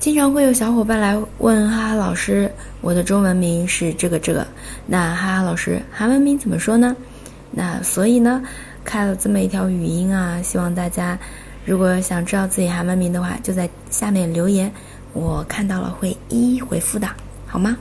经常会有小伙伴来问哈哈老师我的中文名是这个这个。那哈哈老师韩文名怎么说呢？那所以呢开了这么一条语音啊希望大家如果想知道自己韩文名的话就在下面留言我看到了会一一回复的好吗？